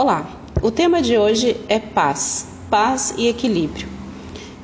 Olá, o tema de hoje é paz, paz e equilíbrio.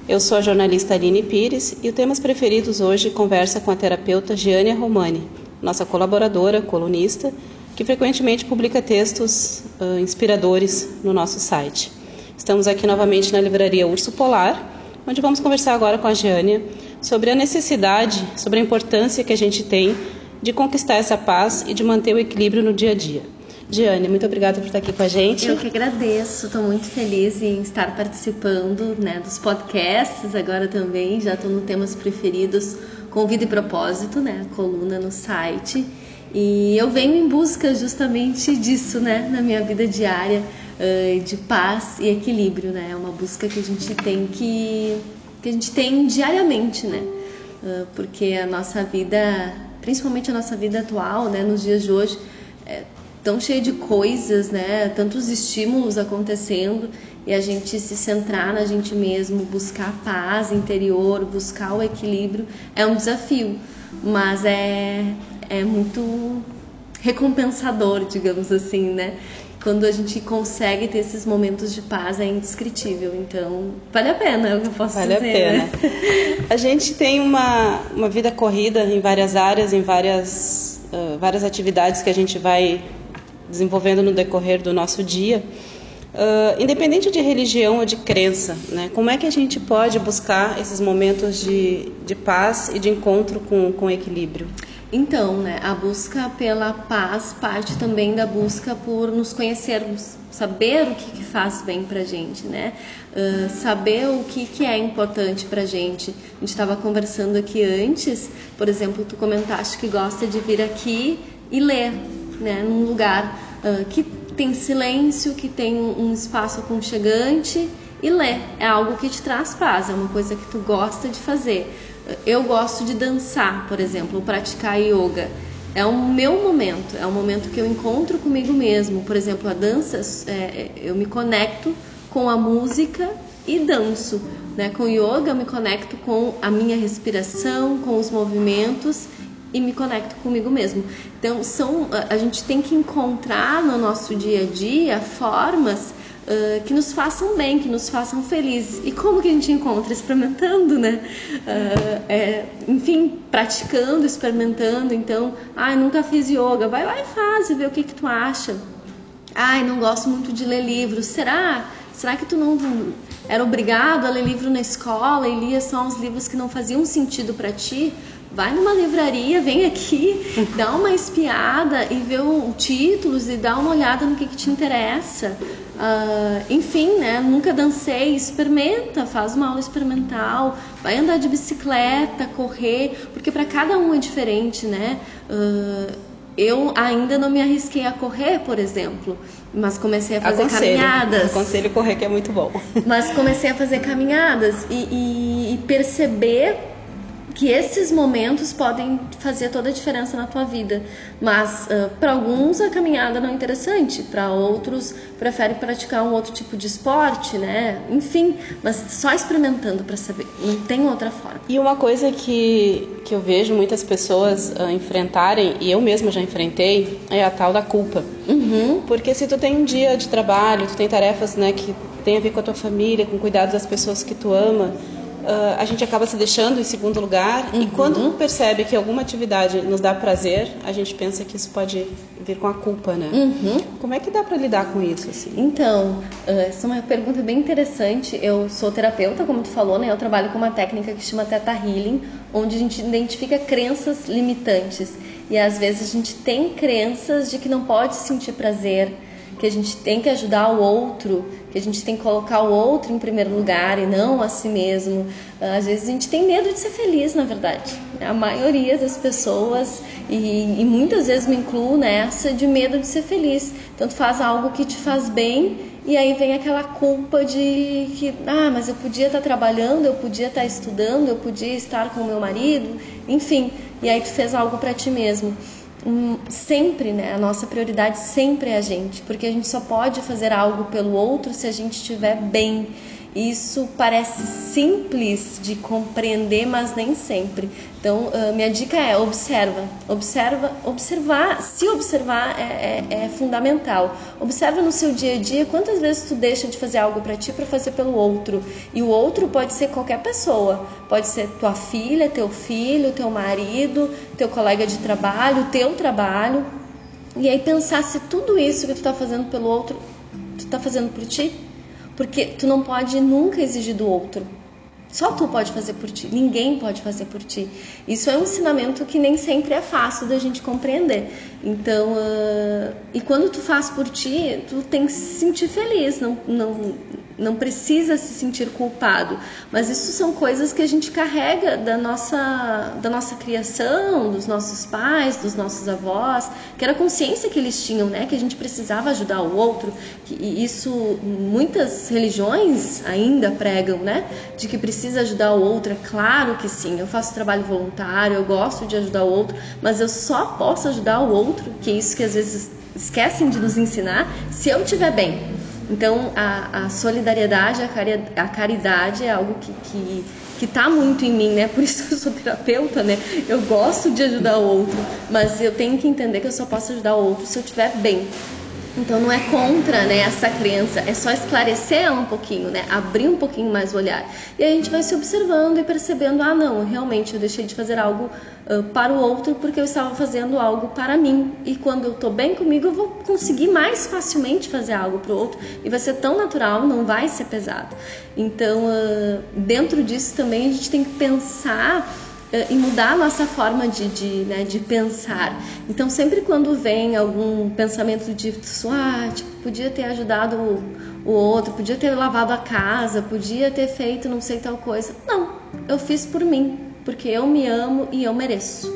Eu sou a jornalista Aline Pires e o Temas Preferidos hoje conversa com a terapeuta Giânia Romani, nossa colaboradora, colunista, que frequentemente publica textos uh, inspiradores no nosso site. Estamos aqui novamente na livraria Urso Polar, onde vamos conversar agora com a Giânia sobre a necessidade, sobre a importância que a gente tem de conquistar essa paz e de manter o equilíbrio no dia a dia. Giane, muito obrigada por estar aqui com a gente. Eu que agradeço, estou muito feliz em estar participando né, dos podcasts agora também, já estou no temas preferidos com vida e propósito, né, coluna no site. E eu venho em busca justamente disso, né, na minha vida diária, de paz e equilíbrio, né, é uma busca que a gente tem que, que a gente tem diariamente, né, porque a nossa vida, principalmente a nossa vida atual, né, nos dias de hoje, é, tão cheia de coisas, né? Tantos estímulos acontecendo e a gente se centrar na gente mesmo, buscar a paz interior, buscar o equilíbrio é um desafio, mas é é muito recompensador, digamos assim, né? Quando a gente consegue ter esses momentos de paz é indescritível, então vale a pena, é o que eu posso vale dizer. Vale a pena. Né? A gente tem uma, uma vida corrida em várias áreas, em várias, uh, várias atividades que a gente vai desenvolvendo no decorrer do nosso dia, uh, independente de religião ou de crença, né? Como é que a gente pode buscar esses momentos de, de paz e de encontro com, com equilíbrio? Então, né, a busca pela paz parte também da busca por nos conhecermos, saber o que, que faz bem pra gente, né? Uh, saber o que, que é importante pra gente. A gente estava conversando aqui antes, por exemplo, tu comentaste que gosta de vir aqui e ler, né, num lugar uh, que tem silêncio, que tem um espaço aconchegante e ler. É algo que te traz paz, é uma coisa que tu gosta de fazer. Eu gosto de dançar, por exemplo, ou praticar yoga. É o meu momento, é o momento que eu encontro comigo mesmo. Por exemplo, a dança, é, eu me conecto com a música e danço. Né? Com yoga, eu me conecto com a minha respiração, com os movimentos e me conecto comigo mesmo. Então, são, a gente tem que encontrar no nosso dia a dia formas uh, que nos façam bem, que nos façam felizes. E como que a gente encontra? Experimentando, né? Uh, é, enfim, praticando, experimentando. Então, ai, nunca fiz yoga. Vai lá e faz e vê o que, que tu acha. Ai, não gosto muito de ler livros. Será? Será que tu não era obrigado a ler livro na escola e lia só uns livros que não faziam sentido para ti? vai numa livraria, vem aqui, dá uma espiada e vê os títulos e dá uma olhada no que, que te interessa. Uh, enfim, né? Nunca dancei, experimenta, faz uma aula experimental, vai andar de bicicleta, correr, porque para cada um é diferente, né? Uh, eu ainda não me arrisquei a correr, por exemplo, mas comecei a fazer aconselho, caminhadas. Aconselho correr que é muito bom. Mas comecei a fazer caminhadas e, e, e perceber que esses momentos podem fazer toda a diferença na tua vida. Mas uh, para alguns a caminhada não é interessante, para outros preferem praticar um outro tipo de esporte, né? Enfim, mas só experimentando para saber, não tem outra forma. E uma coisa que, que eu vejo muitas pessoas uh, enfrentarem, e eu mesma já enfrentei, é a tal da culpa. Uhum. Porque se tu tem um dia de trabalho, tu tem tarefas né, que tem a ver com a tua família, com cuidado das pessoas que tu ama, uh, a gente acaba se deixando em segundo lugar uhum. e quando percebe que alguma atividade nos dá prazer, a gente pensa que isso pode vir com a culpa, né? Uhum. Como é que dá para lidar com isso? Assim? Então, uh, essa é uma pergunta bem interessante. Eu sou terapeuta, como tu falou, né? Eu trabalho com uma técnica que chama Theta Healing, onde a gente identifica crenças limitantes. E às vezes a gente tem crenças de que não pode sentir prazer, que a gente tem que ajudar o outro, que a gente tem que colocar o outro em primeiro lugar e não a si mesmo. Às vezes a gente tem medo de ser feliz, na verdade. A maioria das pessoas, e, e muitas vezes me incluo nessa, de medo de ser feliz. Então tu faz algo que te faz bem e aí vem aquela culpa de que, ah, mas eu podia estar trabalhando, eu podia estar estudando, eu podia estar com o meu marido, enfim. E aí tu fez algo para ti mesmo um, sempre, né? A nossa prioridade sempre é a gente, porque a gente só pode fazer algo pelo outro se a gente estiver bem. Isso parece simples de compreender, mas nem sempre. Então, minha dica é observa, observa, observar, se observar é, é, é, fundamental. Observa no seu dia a dia quantas vezes tu deixa de fazer algo para ti para fazer pelo outro. E o outro pode ser qualquer pessoa, pode ser tua filha, teu filho, teu marido, teu colega de trabalho, teu trabalho. E aí pensar se tudo isso que tu está fazendo pelo outro, tu está fazendo por ti, porque tu não pode nunca exigir do outro. Só tu pode fazer por ti, ninguém pode fazer por ti. Isso é um ensinamento que nem sempre é fácil da gente compreender. Então, uh, e quando tu faz por ti, tu tem que se sentir feliz, não, não, não precisa se sentir culpado. Mas isso são coisas que a gente carrega da nossa, da nossa criação, dos nossos pais, dos nossos avós, que era a consciência que eles tinham, né? Que a gente precisava ajudar o outro. E isso muitas religiões ainda pregam, né? De que precisa ajudar o outro. É claro que sim. Eu faço trabalho voluntário, eu gosto de ajudar o outro, mas eu só posso ajudar o outro, que é isso que às vezes esquecem de nos ensinar, se eu estiver bem. Então, a, a solidariedade, a, a, caridade é algo que, que que está muito em mim, né? Por isso que eu sou terapeuta, né? Eu gosto de ajudar o outro, mas eu tenho que entender que eu só posso ajudar o outro se eu estiver bem. Então não é contra né, essa crença, é só esclarecer ela um pouquinho, né? Abrir um pouquinho mais o olhar. E aí a gente vai se observando e percebendo, ah não, realmente eu deixei de fazer algo uh, para o outro porque eu estava fazendo algo para mim. E quando eu estou bem comigo, eu vou conseguir mais facilmente fazer algo para o outro e vai ser tão natural, não vai ser pesado. Então, uh, dentro disso também a gente tem que pensar e mudar a nossa forma de, de, né, de pensar. Então, sempre quando vem algum pensamento de ah, tipo, podia ter ajudado o, o outro, podia ter lavado a casa, podia ter feito não sei tal coisa. Não, eu fiz por mim, porque eu me amo e eu mereço.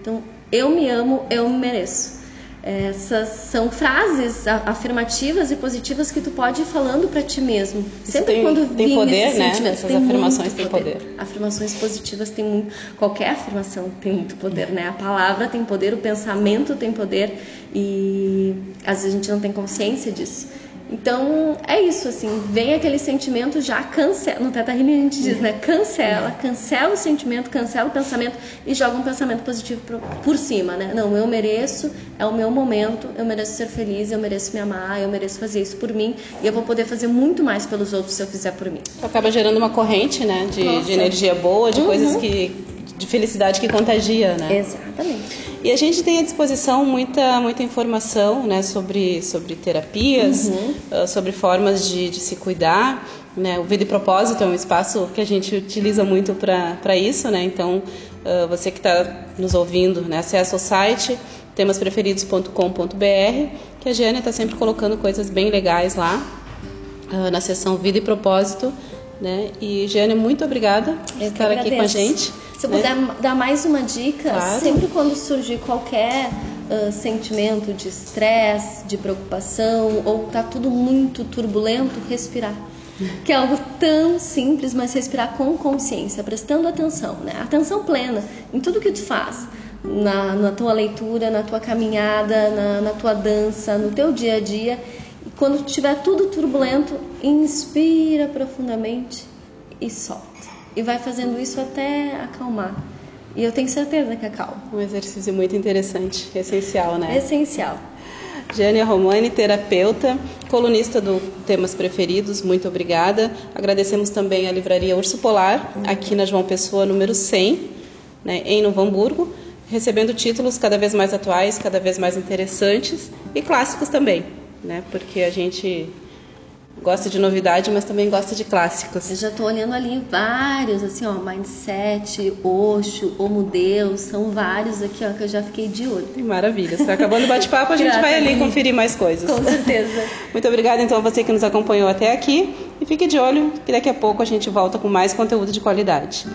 Então, eu me amo, eu mereço. Essas são frases afirmativas e positivas que tu pode ir falando para ti mesmo. Sempre tem, quando tem poder, né? Essas tem afirmações têm poder. poder. Afirmações positivas têm muito, qualquer afirmação tem muito poder, né? A palavra tem poder, o pensamento tem poder e às vezes a gente não tem consciência disso. Então é isso, assim, vem aquele sentimento, já cancela. No Teta Healing a gente diz, né? Cancela, cancela o sentimento, cancela o pensamento e joga um pensamento positivo por, por cima, né? Não, eu mereço, é o meu momento, eu mereço ser feliz, eu mereço me amar, eu mereço fazer isso por mim e eu vou poder fazer muito mais pelos outros se eu fizer por mim. Acaba gerando uma corrente, né? De, de energia boa, de uhum. coisas que. De felicidade que contagia, né? Exatamente. E a gente tem à disposição muita, muita informação né, sobre, sobre terapias, uhum. uh, sobre formas de, de se cuidar. Né? O Vida e Propósito é um espaço que a gente utiliza muito para isso. Né? Então, uh, você que está nos ouvindo, né, acessa o site temaspreferidos.com.br, que a Jânia está sempre colocando coisas bem legais lá, uh, na seção Vida e Propósito. Né? E Jânia, muito obrigada por estar aqui com a gente. Se eu né? puder dar mais uma dica, claro. sempre quando surgir qualquer uh, sentimento de estresse, de preocupação, ou tá tudo muito turbulento, respirar. Que é algo tão simples, mas respirar com consciência, prestando atenção, né? Atenção plena em tudo que tu faz. Na, na tua leitura, na tua caminhada, na, na tua dança, no teu dia a dia. E quando tiver tudo turbulento, inspira profundamente e solta e vai fazendo isso até acalmar. E eu tenho certeza que acalma. Um exercício muito interessante, essencial, né? Essencial. Jânia Romani, terapeuta, colunista do Temas Preferidos, muito obrigada. Agradecemos também a Livraria Urso Polar, aqui na João Pessoa, número 100, né, em Novo Hamburgo, recebendo títulos cada vez mais atuais, cada vez mais interessantes e clássicos também, né, porque a gente gosta de novidade, mas também gosta de clássicos. Eu já estou olhando ali vários, assim, ó, Mindset, Osho, Homo Deus, são vários aqui, ó, que eu já fiquei de olho. Maravilha. Está acabando o bate-papo, a gente vai ali conferir mais coisas. Com certeza. Muito obrigada, então, a você que nos acompanhou até aqui. E fique de olho que daqui a pouco a gente volta com mais conteúdo de qualidade.